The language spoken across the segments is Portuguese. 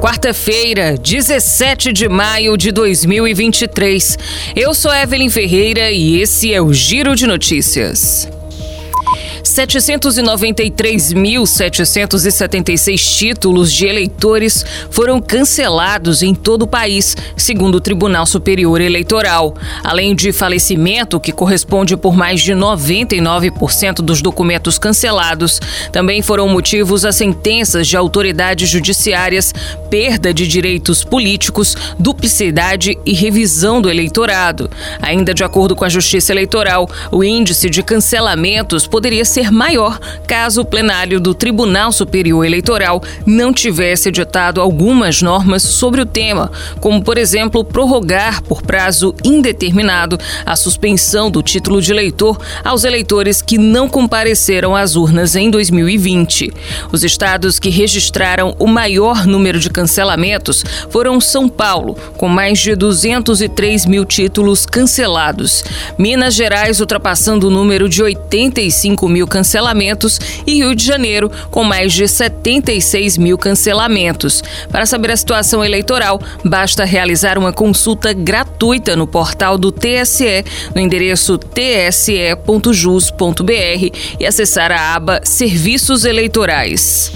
Quarta-feira, 17 de maio de 2023. Eu sou Evelyn Ferreira e esse é o Giro de Notícias. 793.776 títulos de eleitores foram cancelados em todo o país, segundo o Tribunal Superior Eleitoral. Além de falecimento, que corresponde por mais de 99% dos documentos cancelados, também foram motivos a sentenças de autoridades judiciárias, perda de direitos políticos, duplicidade e revisão do eleitorado. Ainda de acordo com a Justiça Eleitoral, o índice de cancelamentos poderia ser ser maior caso o plenário do Tribunal Superior Eleitoral não tivesse editado algumas normas sobre o tema, como, por exemplo, prorrogar por prazo indeterminado a suspensão do título de eleitor aos eleitores que não compareceram às urnas em 2020. Os estados que registraram o maior número de cancelamentos foram São Paulo, com mais de 203 mil títulos cancelados, Minas Gerais ultrapassando o número de 85 mil cancelamentos e Rio de Janeiro, com mais de 76 mil cancelamentos. Para saber a situação eleitoral, basta realizar uma consulta gratuita no portal do TSE, no endereço tse.jus.br e acessar a aba Serviços Eleitorais.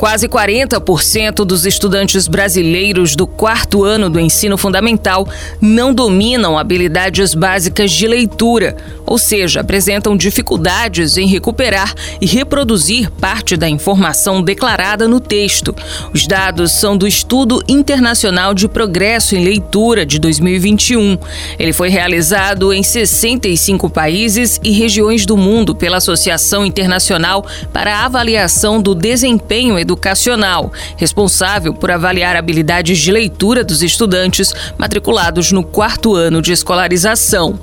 Quase 40% dos estudantes brasileiros do quarto ano do ensino fundamental não dominam habilidades básicas de leitura, ou seja, apresentam dificuldades em recuperar e reproduzir parte da informação declarada no texto. Os dados são do Estudo Internacional de Progresso em Leitura de 2021. Ele foi realizado em 65 países e regiões do mundo pela Associação Internacional para a Avaliação do Desempenho Educacional educacional, responsável por avaliar habilidades de leitura dos estudantes matriculados no quarto ano de escolarização.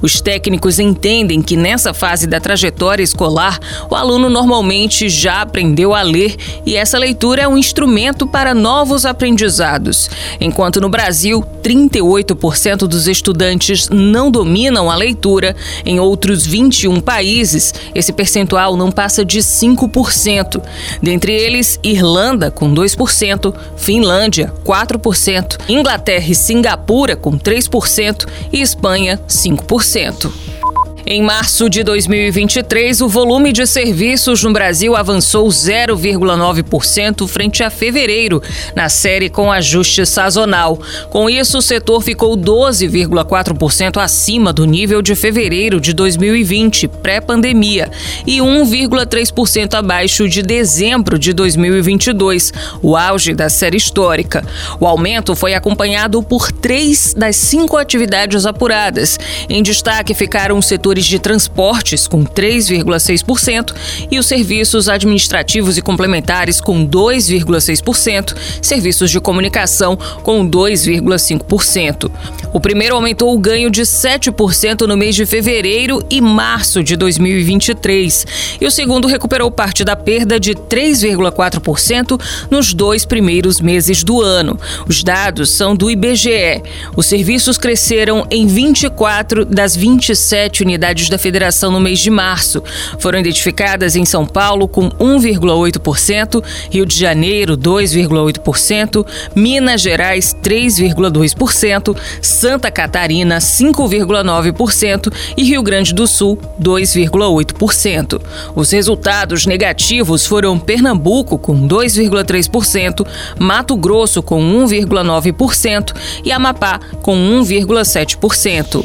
Os técnicos entendem que nessa fase da trajetória escolar, o aluno normalmente já aprendeu a ler e essa leitura é um instrumento para novos aprendizados. Enquanto no Brasil, 38% dos estudantes não dominam a leitura, em outros 21 países, esse percentual não passa de 5%. Dentre eles, Irlanda com 2%, Finlândia 4%, Inglaterra e Singapura com 3% e Espanha 5%. Em março de 2023, o volume de serviços no Brasil avançou 0,9% frente a fevereiro, na série com ajuste sazonal. Com isso, o setor ficou 12,4% acima do nível de fevereiro de 2020, pré-pandemia, e 1,3% abaixo de dezembro de 2022, o auge da série histórica. O aumento foi acompanhado por três das cinco atividades apuradas. Em destaque ficaram o setor setores de transportes, com 3,6%, e os serviços administrativos e complementares, com 2,6%, serviços de comunicação, com 2,5%. O primeiro aumentou o ganho de 7% no mês de fevereiro e março de 2023, e o segundo recuperou parte da perda de 3,4% nos dois primeiros meses do ano. Os dados são do IBGE. Os serviços cresceram em 24 das 27 unidades unidades da federação no mês de março. Foram identificadas em São Paulo com 1,8%, Rio de Janeiro 2,8%, Minas Gerais 3,2%, Santa Catarina 5,9% e Rio Grande do Sul 2,8%. Os resultados negativos foram Pernambuco com 2,3%, Mato Grosso com 1,9% e Amapá com 1,7%.